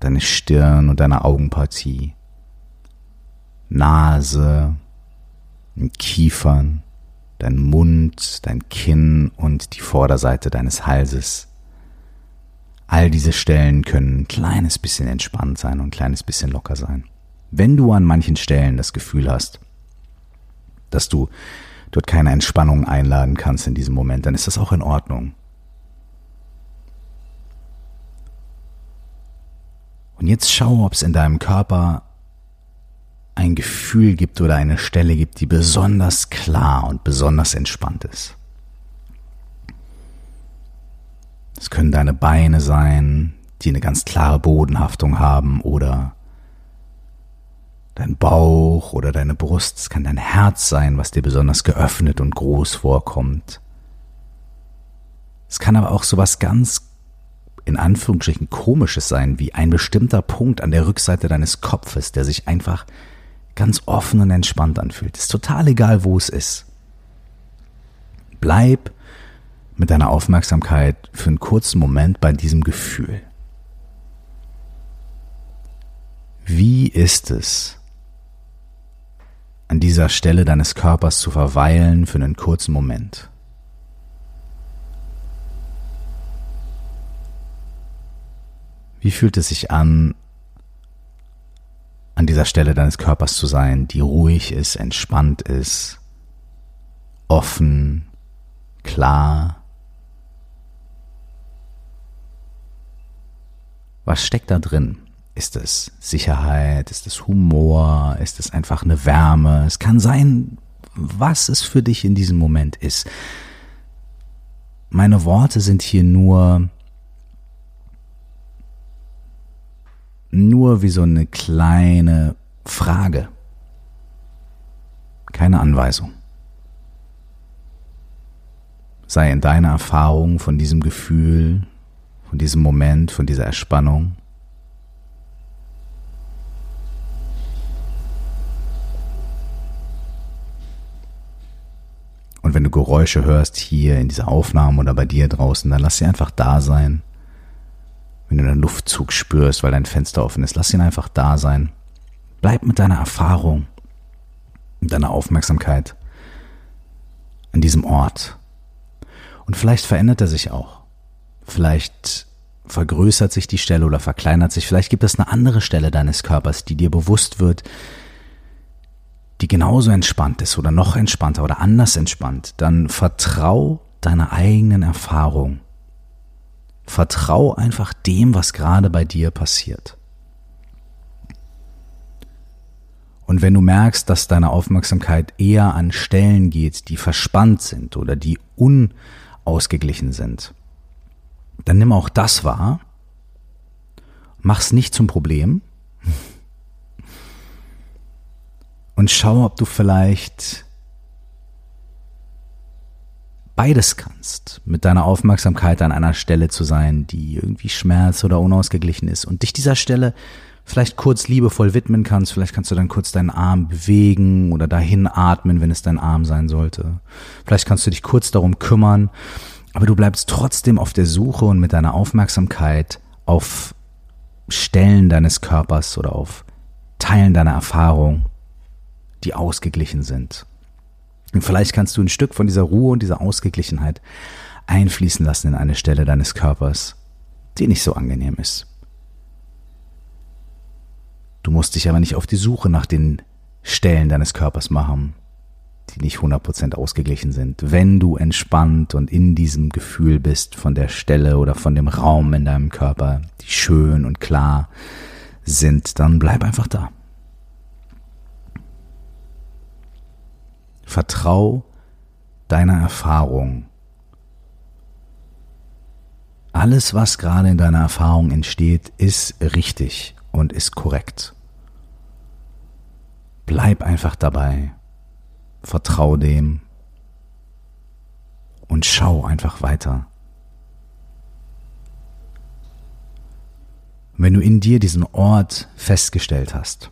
deine Stirn und deine Augenpartie, Nase, Kiefern, dein Mund, dein Kinn und die Vorderseite deines Halses. All diese Stellen können ein kleines bisschen entspannt sein und ein kleines bisschen locker sein. Wenn du an manchen Stellen das Gefühl hast, dass du dort keine Entspannung einladen kannst in diesem Moment, dann ist das auch in Ordnung. Und jetzt schau, ob es in deinem Körper ein Gefühl gibt oder eine Stelle gibt, die besonders klar und besonders entspannt ist. Es können deine Beine sein, die eine ganz klare Bodenhaftung haben oder dein Bauch oder deine Brust. Es kann dein Herz sein, was dir besonders geöffnet und groß vorkommt. Es kann aber auch sowas ganz in Anführungsstrichen komisches sein, wie ein bestimmter Punkt an der Rückseite deines Kopfes, der sich einfach ganz offen und entspannt anfühlt. Ist total egal, wo es ist. Bleib mit deiner Aufmerksamkeit für einen kurzen Moment bei diesem Gefühl. Wie ist es, an dieser Stelle deines Körpers zu verweilen für einen kurzen Moment? Wie fühlt es sich an, an dieser Stelle deines Körpers zu sein, die ruhig ist, entspannt ist, offen, klar? Was steckt da drin? Ist es Sicherheit? Ist es Humor? Ist es einfach eine Wärme? Es kann sein, was es für dich in diesem Moment ist. Meine Worte sind hier nur nur wie so eine kleine Frage. Keine Anweisung. Sei in deiner Erfahrung von diesem Gefühl, von diesem Moment, von dieser Erspannung. Und wenn du Geräusche hörst hier in dieser Aufnahme oder bei dir draußen, dann lass sie einfach da sein wenn du einen Luftzug spürst, weil dein Fenster offen ist, lass ihn einfach da sein. Bleib mit deiner Erfahrung und deiner Aufmerksamkeit an diesem Ort. Und vielleicht verändert er sich auch. Vielleicht vergrößert sich die Stelle oder verkleinert sich. Vielleicht gibt es eine andere Stelle deines Körpers, die dir bewusst wird, die genauso entspannt ist oder noch entspannter oder anders entspannt. Dann vertrau deiner eigenen Erfahrung Vertrau einfach dem, was gerade bei dir passiert. Und wenn du merkst, dass deine Aufmerksamkeit eher an Stellen geht, die verspannt sind oder die unausgeglichen sind, dann nimm auch das wahr, mach's nicht zum Problem <laughs> und schau, ob du vielleicht beides kannst, mit deiner Aufmerksamkeit an einer Stelle zu sein, die irgendwie schmerz oder unausgeglichen ist und dich dieser Stelle vielleicht kurz liebevoll widmen kannst, vielleicht kannst du dann kurz deinen Arm bewegen oder dahin atmen, wenn es dein Arm sein sollte. Vielleicht kannst du dich kurz darum kümmern, aber du bleibst trotzdem auf der Suche und mit deiner Aufmerksamkeit auf Stellen deines Körpers oder auf Teilen deiner Erfahrung, die ausgeglichen sind. Und vielleicht kannst du ein Stück von dieser Ruhe und dieser Ausgeglichenheit einfließen lassen in eine Stelle deines Körpers, die nicht so angenehm ist. Du musst dich aber nicht auf die Suche nach den Stellen deines Körpers machen, die nicht 100% ausgeglichen sind. Wenn du entspannt und in diesem Gefühl bist von der Stelle oder von dem Raum in deinem Körper, die schön und klar sind, dann bleib einfach da. Vertrau deiner Erfahrung. Alles, was gerade in deiner Erfahrung entsteht, ist richtig und ist korrekt. Bleib einfach dabei. Vertrau dem und schau einfach weiter. Wenn du in dir diesen Ort festgestellt hast,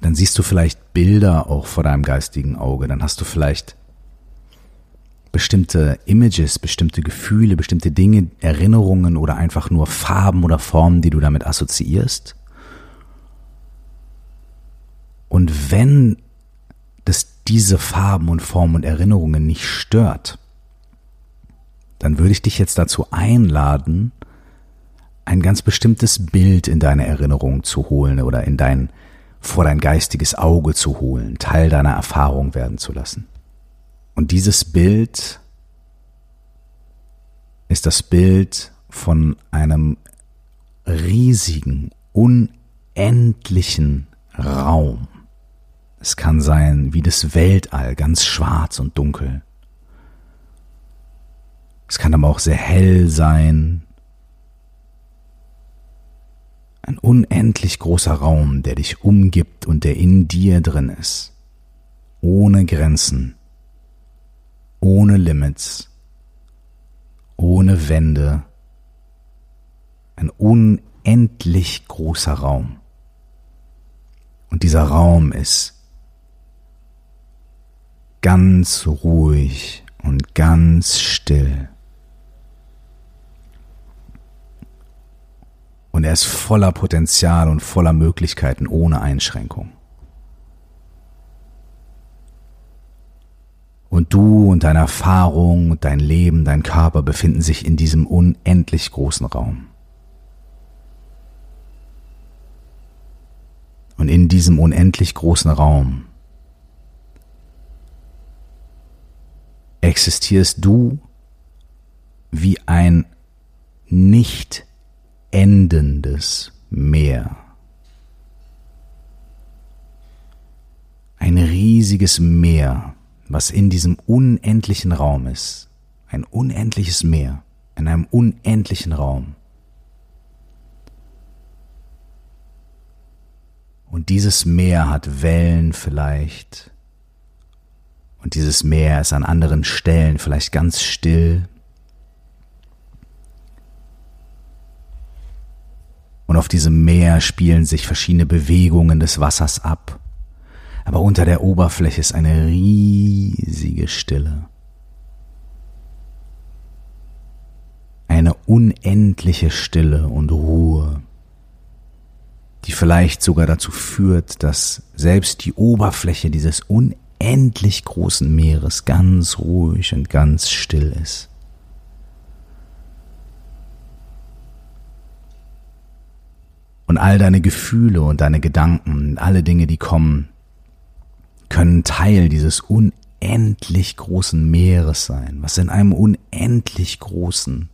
dann siehst du vielleicht Bilder auch vor deinem geistigen Auge, dann hast du vielleicht bestimmte Images, bestimmte Gefühle, bestimmte Dinge, Erinnerungen oder einfach nur Farben oder Formen, die du damit assoziierst. Und wenn das diese Farben und Formen und Erinnerungen nicht stört, dann würde ich dich jetzt dazu einladen, ein ganz bestimmtes Bild in deine Erinnerung zu holen oder in dein vor dein geistiges Auge zu holen, Teil deiner Erfahrung werden zu lassen. Und dieses Bild ist das Bild von einem riesigen, unendlichen Raum. Es kann sein wie das Weltall, ganz schwarz und dunkel. Es kann aber auch sehr hell sein. Ein unendlich großer Raum, der dich umgibt und der in dir drin ist. Ohne Grenzen, ohne Limits, ohne Wände. Ein unendlich großer Raum. Und dieser Raum ist ganz ruhig und ganz still. Und er ist voller Potenzial und voller Möglichkeiten ohne Einschränkung. Und du und deine Erfahrung dein Leben, dein Körper befinden sich in diesem unendlich großen Raum. Und in diesem unendlich großen Raum existierst du wie ein nicht endendes Meer. Ein riesiges Meer, was in diesem unendlichen Raum ist. Ein unendliches Meer in einem unendlichen Raum. Und dieses Meer hat Wellen vielleicht. Und dieses Meer ist an anderen Stellen vielleicht ganz still. Und auf diesem Meer spielen sich verschiedene Bewegungen des Wassers ab. Aber unter der Oberfläche ist eine riesige Stille. Eine unendliche Stille und Ruhe die vielleicht sogar dazu führt, dass selbst die Oberfläche dieses unendlich großen Meeres ganz ruhig und ganz still ist. Und all deine Gefühle und deine Gedanken, alle Dinge, die kommen, können Teil dieses unendlich großen Meeres sein, was in einem unendlich großen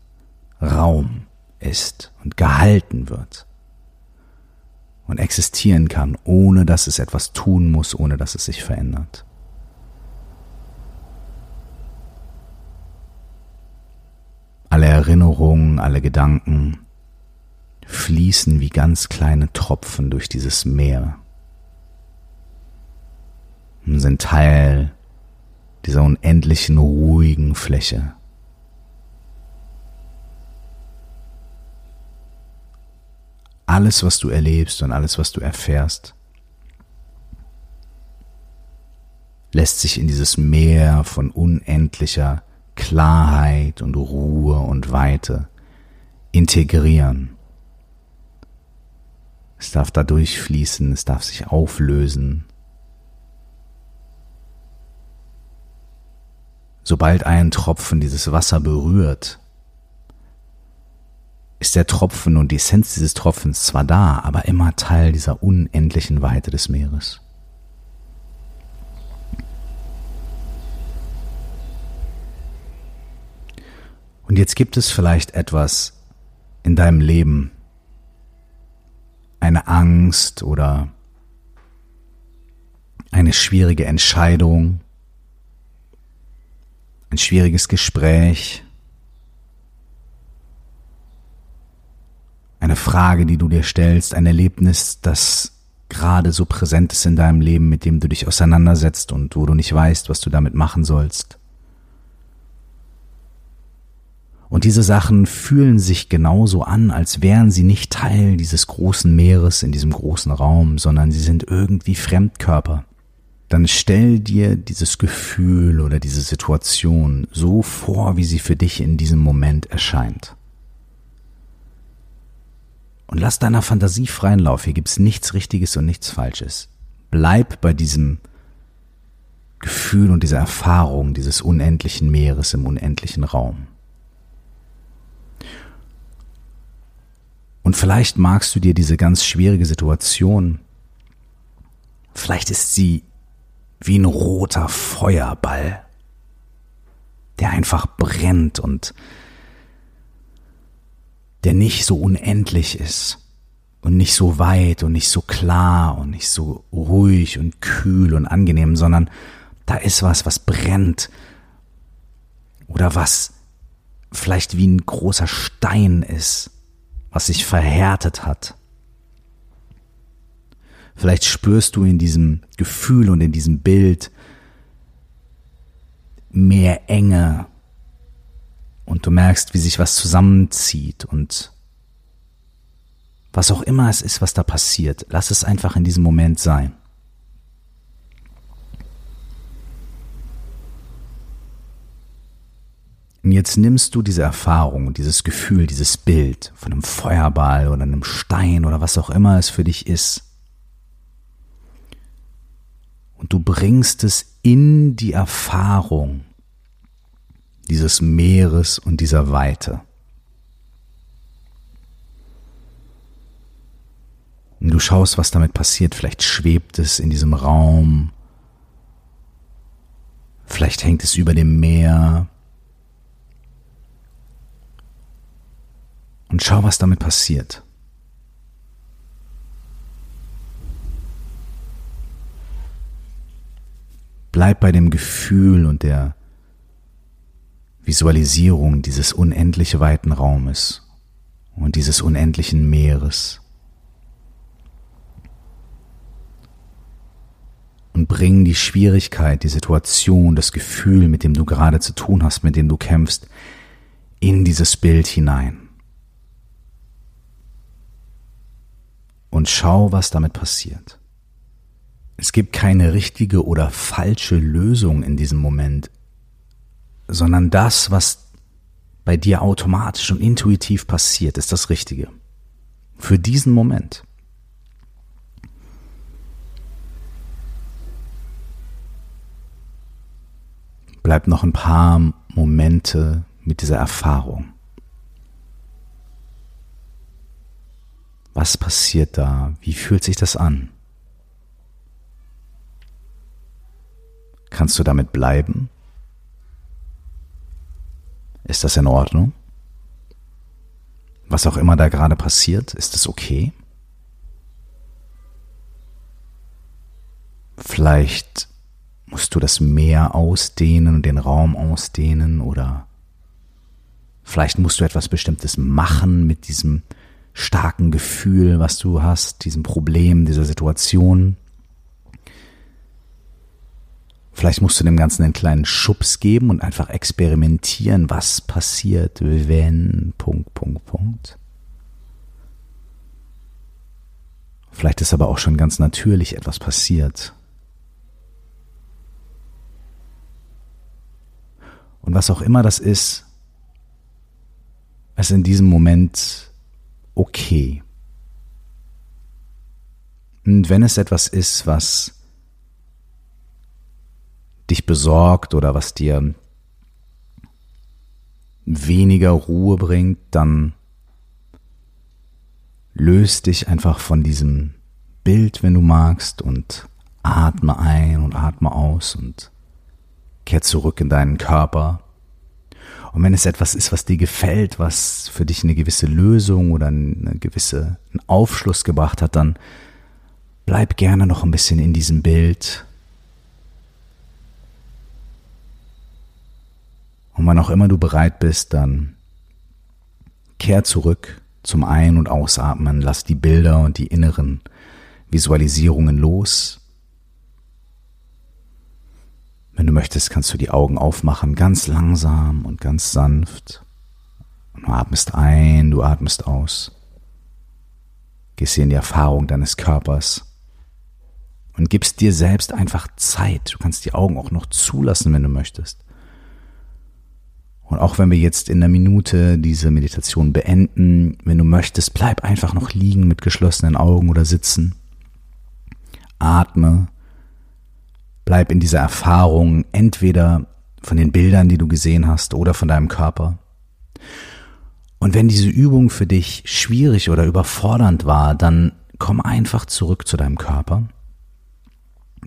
Raum ist und gehalten wird und existieren kann, ohne dass es etwas tun muss, ohne dass es sich verändert. Alle Erinnerungen, alle Gedanken fließen wie ganz kleine Tropfen durch dieses Meer und sind Teil dieser unendlichen ruhigen Fläche. alles, was du erlebst und alles, was du erfährst, lässt sich in dieses Meer von unendlicher Klarheit und Ruhe und Weite integrieren. Es darf da durchfließen, es darf sich auflösen. Sobald ein Tropfen dieses Wasser berührt, ist der Tropfen und die Essenz dieses Tropfens zwar da, aber immer Teil dieser unendlichen Weite des Meeres. Und jetzt gibt es vielleicht etwas in deinem Leben, eine Angst oder eine schwierige Entscheidung, ein schwieriges Gespräch, eine Frage, die du dir stellst, ein Erlebnis, das gerade so präsent ist in deinem Leben, mit dem du dich auseinandersetzt und wo du nicht weißt, was du damit machen sollst. Und diese Sachen fühlen sich genauso an, als wären sie nicht Teil dieses großen Meeres in diesem großen Raum, sondern sie sind irgendwie Fremdkörper. Dann stell dir dieses Gefühl oder diese Situation so vor, wie sie für dich in diesem Moment erscheint. Und lass deiner Fantasie freien Lauf. Hier gibt's nichts Richtiges und nichts Falsches. Bleib bei diesem Gefühl und dieser Erfahrung dieses unendlichen Meeres im unendlichen Raum. Und vielleicht magst du dir diese ganz schwierige Situation, vielleicht ist sie wie ein roter Feuerball, der einfach brennt und der nicht so unendlich ist und nicht so weit und nicht so klar und nicht so ruhig und kühl und angenehm, sondern da ist was, was brennt oder was vielleicht wie ein großer Stein ist, was sich verhärtet hat. Vielleicht spürst du in diesem Gefühl und in diesem Bild mehr Enge und du merkst, wie sich was zusammenzieht und was auch immer es ist, was da passiert, lass es einfach in diesem Moment sein. Und jetzt nimmst du diese Erfahrung, dieses Gefühl, dieses Bild von einem Feuerball oder einem Stein oder was auch immer es für dich ist. Und du bringst es in die Erfahrung dieses Meeres und dieser Weite. Und du schaust, was damit passiert. Vielleicht schwebt es in diesem Raum. Vielleicht hängt es über dem Meer. Und schau, was damit passiert. Bleib bei dem Gefühl und der Visualisierung dieses unendlich weiten Raumes und dieses unendlichen Meeres. Und bring die Schwierigkeit, die Situation, das Gefühl, mit dem du gerade zu tun hast, mit dem du kämpfst, in dieses Bild hinein. Und schau, was damit passiert. Es gibt keine richtige oder falsche Lösung in diesem Moment, sondern das, was bei dir automatisch und intuitiv passiert, ist das Richtige. Für diesen Moment. Bleib noch ein paar Momente mit dieser Erfahrung. Was passiert da? Wie fühlt sich das an? Kannst du damit bleiben? Ist das in Ordnung? Was auch immer da gerade passiert, ist es okay? Vielleicht musst du das Meer ausdehnen und den Raum ausdehnen oder vielleicht musst du etwas Bestimmtes machen mit diesem starken Gefühl, was du hast, diesem Problem, dieser Situation. Vielleicht musst du dem Ganzen einen kleinen Schubs geben und einfach experimentieren, was passiert, wenn, Punkt, Punkt, Punkt. Vielleicht ist aber auch schon ganz natürlich etwas passiert. Und was auch immer das ist, es in diesem Moment okay. Und wenn es etwas ist, was dich besorgt oder was dir weniger Ruhe bringt, dann löst dich einfach von diesem Bild, wenn du magst, und atme ein und atme aus und kehr zurück in deinen Körper und wenn es etwas ist, was dir gefällt, was für dich eine gewisse Lösung oder eine gewisse einen Aufschluss gebracht hat, dann bleib gerne noch ein bisschen in diesem Bild. Und wann auch immer du bereit bist, dann kehr zurück zum Ein- und Ausatmen, lass die Bilder und die inneren Visualisierungen los wenn du möchtest, kannst du die Augen aufmachen, ganz langsam und ganz sanft. Und du atmest ein, du atmest aus. Gehst hier in die Erfahrung deines Körpers und gibst dir selbst einfach Zeit. Du kannst die Augen auch noch zulassen, wenn du möchtest. Und auch wenn wir jetzt in einer Minute diese Meditation beenden, wenn du möchtest, bleib einfach noch liegen mit geschlossenen Augen oder sitzen. Atme Bleib in dieser Erfahrung entweder von den Bildern, die du gesehen hast, oder von deinem Körper. Und wenn diese Übung für dich schwierig oder überfordernd war, dann komm einfach zurück zu deinem Körper,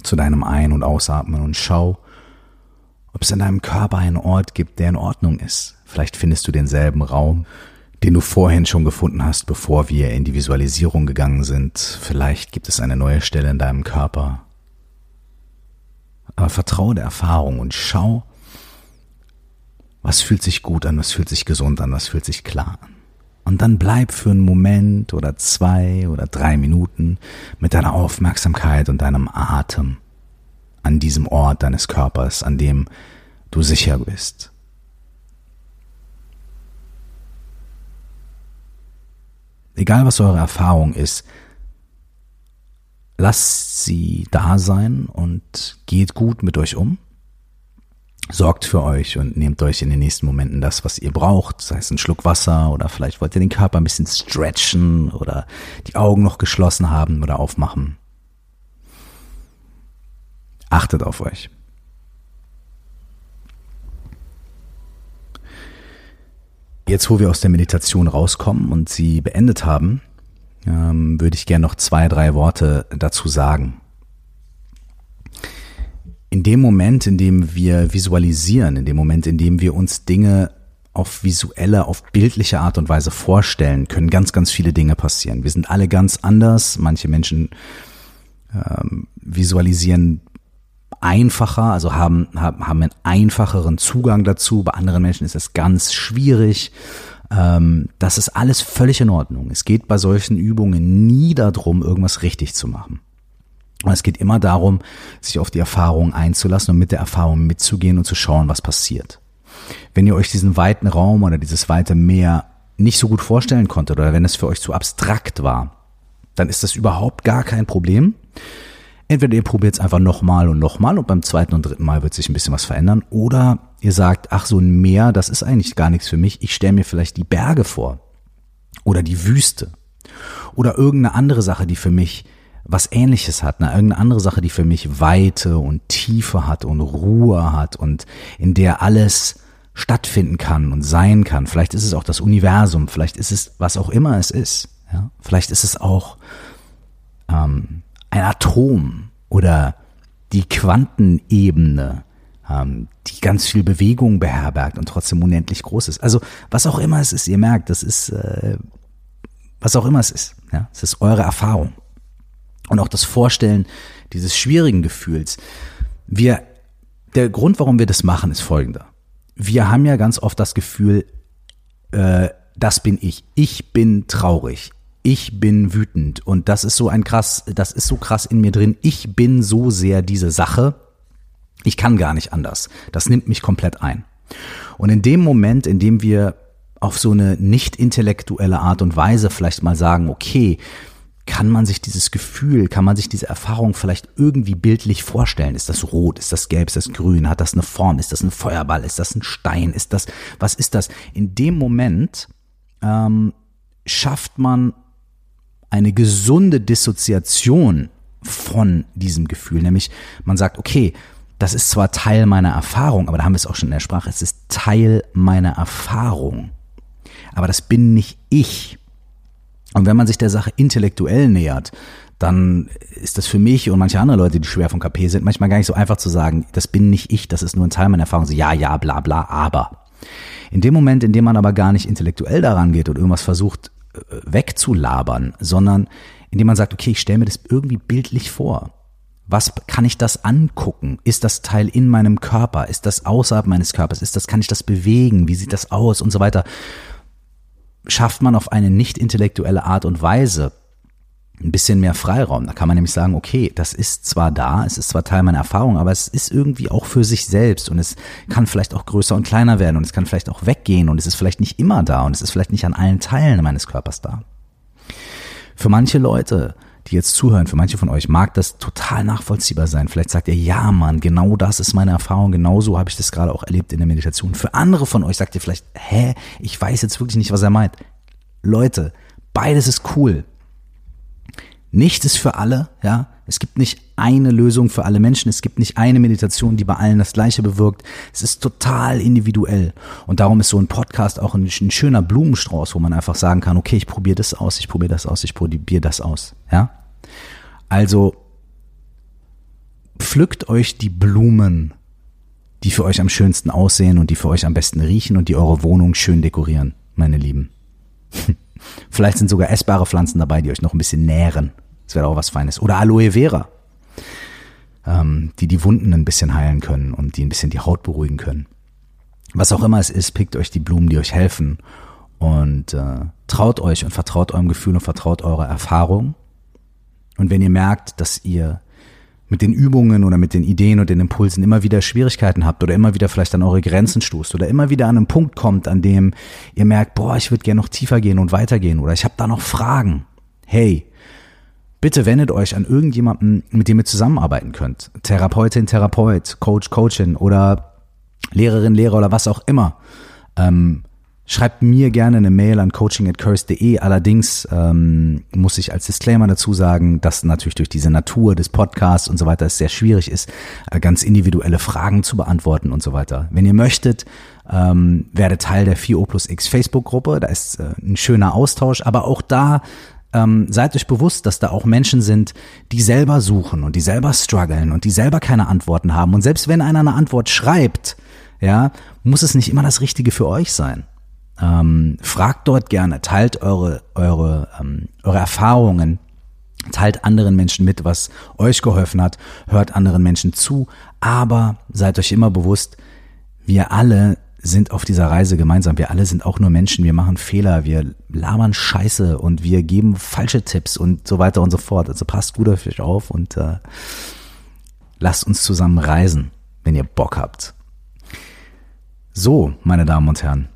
zu deinem Ein- und Ausatmen und schau, ob es in deinem Körper einen Ort gibt, der in Ordnung ist. Vielleicht findest du denselben Raum, den du vorhin schon gefunden hast, bevor wir in die Visualisierung gegangen sind. Vielleicht gibt es eine neue Stelle in deinem Körper, aber vertraue der Erfahrung und schau, Was fühlt sich gut an, was fühlt sich gesund an, was fühlt sich klar an. Und dann bleib für einen Moment oder zwei oder drei Minuten mit deiner Aufmerksamkeit und deinem Atem an diesem Ort deines Körpers, an dem du sicher bist. Egal was eure Erfahrung ist, lasst sie da sein und geht gut mit euch um. Sorgt für euch und nehmt euch in den nächsten Momenten das, was ihr braucht, sei es ein Schluck Wasser oder vielleicht wollt ihr den Körper ein bisschen stretchen oder die Augen noch geschlossen haben oder aufmachen. Achtet auf euch. Jetzt, wo wir aus der Meditation rauskommen und sie beendet haben, ähm, würde ich gerne noch zwei, drei Worte dazu sagen. In dem Moment, in dem wir visualisieren, in dem Moment, in dem wir uns Dinge auf visuelle, auf bildliche Art und Weise vorstellen, können ganz, ganz viele Dinge passieren. Wir sind alle ganz anders. Manche Menschen ähm, visualisieren einfacher, also haben, haben, haben einen einfacheren Zugang dazu. Bei anderen Menschen ist es ganz schwierig. Ähm, das ist alles völlig in Ordnung. Es geht bei solchen Übungen nie darum, irgendwas richtig zu machen. Es geht immer darum, sich auf die Erfahrung einzulassen und mit der Erfahrung mitzugehen und zu schauen, was passiert. Wenn ihr euch diesen weiten Raum oder dieses weite Meer nicht so gut vorstellen konntet oder wenn es für euch zu abstrakt war, dann ist das überhaupt gar kein Problem. Entweder ihr probiert es einfach nochmal und nochmal und beim zweiten und dritten Mal wird sich ein bisschen was verändern. Oder ihr sagt, ach, so ein Meer, das ist eigentlich gar nichts für mich. Ich stelle mir vielleicht die Berge vor. Oder die Wüste. Oder irgendeine andere Sache, die für mich was ähnliches hat. Ne? Irgendeine andere Sache, die für mich Weite und Tiefe hat und Ruhe hat und in der alles stattfinden kann und sein kann. Vielleicht ist es auch das Universum, vielleicht ist es was auch immer es ist. Ja? Vielleicht ist es auch ähm, ein Atom oder die Quantenebene, die ganz viel Bewegung beherbergt und trotzdem unendlich groß ist. Also was auch immer es ist, ihr merkt, das ist, äh, was auch immer es ist. Ja, es ist eure Erfahrung. Und auch das Vorstellen dieses schwierigen Gefühls. Wir, der Grund, warum wir das machen, ist folgender. Wir haben ja ganz oft das Gefühl, äh, das bin ich. Ich bin traurig ich bin wütend und das ist so ein krass, das ist so krass in mir drin. Ich bin so sehr diese Sache. Ich kann gar nicht anders. Das nimmt mich komplett ein. Und in dem Moment, in dem wir auf so eine nicht intellektuelle Art und Weise vielleicht mal sagen, okay, kann man sich dieses Gefühl, kann man sich diese Erfahrung vielleicht irgendwie bildlich vorstellen? Ist das rot? Ist das gelb? Ist das grün? Hat das eine Form? Ist das ein Feuerball? Ist das ein Stein? Ist das, was ist das? In dem Moment ähm, schafft man eine gesunde Dissoziation von diesem Gefühl. Nämlich man sagt, okay, das ist zwar Teil meiner Erfahrung, aber da haben wir es auch schon in der Sprache, es ist Teil meiner Erfahrung. Aber das bin nicht ich. Und wenn man sich der Sache intellektuell nähert, dann ist das für mich und manche andere Leute, die schwer vom KP sind, manchmal gar nicht so einfach zu sagen, das bin nicht ich, das ist nur ein Teil meiner Erfahrung. So, ja, ja, bla, bla, aber. In dem Moment, in dem man aber gar nicht intellektuell daran geht und irgendwas versucht wegzulabern, sondern indem man sagt, okay, ich stelle mir das irgendwie bildlich vor. Was kann ich das angucken? Ist das Teil in meinem Körper? Ist das außerhalb meines Körpers? Ist das, kann ich das bewegen? Wie sieht das aus? Und so weiter. Schafft man auf eine nicht intellektuelle Art und Weise ein bisschen mehr Freiraum. Da kann man nämlich sagen, okay, das ist zwar da, es ist zwar Teil meiner Erfahrung, aber es ist irgendwie auch für sich selbst und es kann vielleicht auch größer und kleiner werden und es kann vielleicht auch weggehen und es ist vielleicht nicht immer da und es ist vielleicht nicht an allen Teilen meines Körpers da. Für manche Leute, die jetzt zuhören, für manche von euch mag das total nachvollziehbar sein. Vielleicht sagt ihr, ja, Mann, genau das ist meine Erfahrung, genau so habe ich das gerade auch erlebt in der Meditation. Für andere von euch sagt ihr vielleicht, hä, ich weiß jetzt wirklich nicht, was er meint. Leute, beides ist cool. Nichts ist für alle, ja. Es gibt nicht eine Lösung für alle Menschen. Es gibt nicht eine Meditation, die bei allen das Gleiche bewirkt. Es ist total individuell. Und darum ist so ein Podcast auch ein, ein schöner Blumenstrauß, wo man einfach sagen kann, okay, ich probiere das aus, ich probiere das aus, ich probiere das aus, ja. Also, pflückt euch die Blumen, die für euch am schönsten aussehen und die für euch am besten riechen und die eure Wohnung schön dekorieren, meine Lieben. <laughs> Vielleicht sind sogar essbare Pflanzen dabei, die euch noch ein bisschen nähren. Das wäre auch was Feines. Oder Aloe Vera, ähm, die die Wunden ein bisschen heilen können und die ein bisschen die Haut beruhigen können. Was auch immer es ist, pickt euch die Blumen, die euch helfen und äh, traut euch und vertraut eurem Gefühl und vertraut eurer Erfahrung. Und wenn ihr merkt, dass ihr mit den Übungen oder mit den Ideen und den Impulsen immer wieder Schwierigkeiten habt oder immer wieder vielleicht an eure Grenzen stoßt oder immer wieder an einen Punkt kommt, an dem ihr merkt, boah, ich würde gerne noch tiefer gehen und weitergehen oder ich habe da noch Fragen. Hey, bitte wendet euch an irgendjemanden, mit dem ihr zusammenarbeiten könnt. Therapeutin, Therapeut, Coach, Coachin oder Lehrerin, Lehrer oder was auch immer. Ähm, Schreibt mir gerne eine Mail an coaching@curse.de. Allerdings ähm, muss ich als Disclaimer dazu sagen, dass natürlich durch diese Natur des Podcasts und so weiter es sehr schwierig ist, äh, ganz individuelle Fragen zu beantworten und so weiter. Wenn ihr möchtet, ähm, werde Teil der 4O plus X Facebook-Gruppe. Da ist äh, ein schöner Austausch, aber auch da ähm, seid euch bewusst, dass da auch Menschen sind, die selber suchen und die selber strugglen und die selber keine Antworten haben. Und selbst wenn einer eine Antwort schreibt, ja, muss es nicht immer das Richtige für euch sein. Ähm, fragt dort gerne, teilt eure, eure, ähm, eure Erfahrungen, teilt anderen Menschen mit, was euch geholfen hat, hört anderen Menschen zu, aber seid euch immer bewusst, wir alle sind auf dieser Reise gemeinsam. Wir alle sind auch nur Menschen. Wir machen Fehler, wir labern Scheiße und wir geben falsche Tipps und so weiter und so fort. Also passt gut auf euch auf und äh, lasst uns zusammen reisen, wenn ihr Bock habt. So, meine Damen und Herren,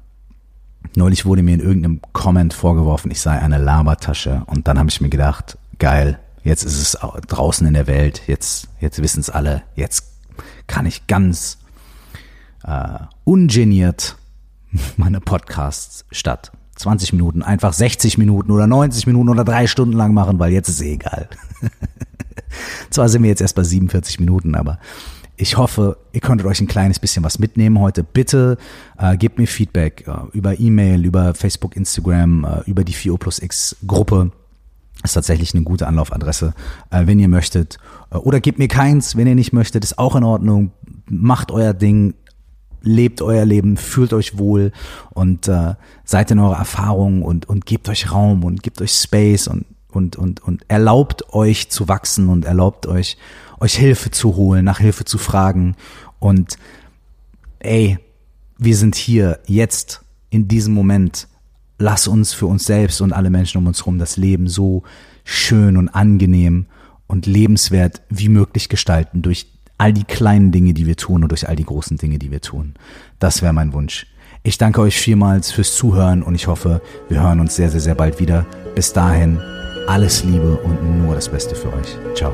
Neulich wurde mir in irgendeinem Comment vorgeworfen, ich sei eine Labertasche. Und dann habe ich mir gedacht, geil, jetzt ist es draußen in der Welt, jetzt, jetzt wissen es alle, jetzt kann ich ganz äh, ungeniert <laughs> meine Podcasts statt 20 Minuten einfach 60 Minuten oder 90 Minuten oder drei Stunden lang machen, weil jetzt ist eh egal. <laughs> Zwar sind wir jetzt erst bei 47 Minuten, aber ich hoffe, ihr konntet euch ein kleines bisschen was mitnehmen heute. Bitte äh, gebt mir Feedback äh, über E-Mail, über Facebook, Instagram, äh, über die 4 plus X Gruppe. Ist tatsächlich eine gute Anlaufadresse, äh, wenn ihr möchtet. Äh, oder gebt mir keins, wenn ihr nicht möchtet, ist auch in Ordnung. Macht euer Ding, lebt euer Leben, fühlt euch wohl und äh, seid in eurer Erfahrung und, und gebt euch Raum und gebt euch Space und, und, und, und erlaubt euch zu wachsen und erlaubt euch euch Hilfe zu holen, nach Hilfe zu fragen. Und ey, wir sind hier jetzt in diesem Moment. Lass uns für uns selbst und alle Menschen um uns herum das Leben so schön und angenehm und lebenswert wie möglich gestalten durch all die kleinen Dinge, die wir tun und durch all die großen Dinge, die wir tun. Das wäre mein Wunsch. Ich danke euch vielmals fürs Zuhören und ich hoffe, wir hören uns sehr, sehr, sehr bald wieder. Bis dahin, alles Liebe und nur das Beste für euch. Ciao.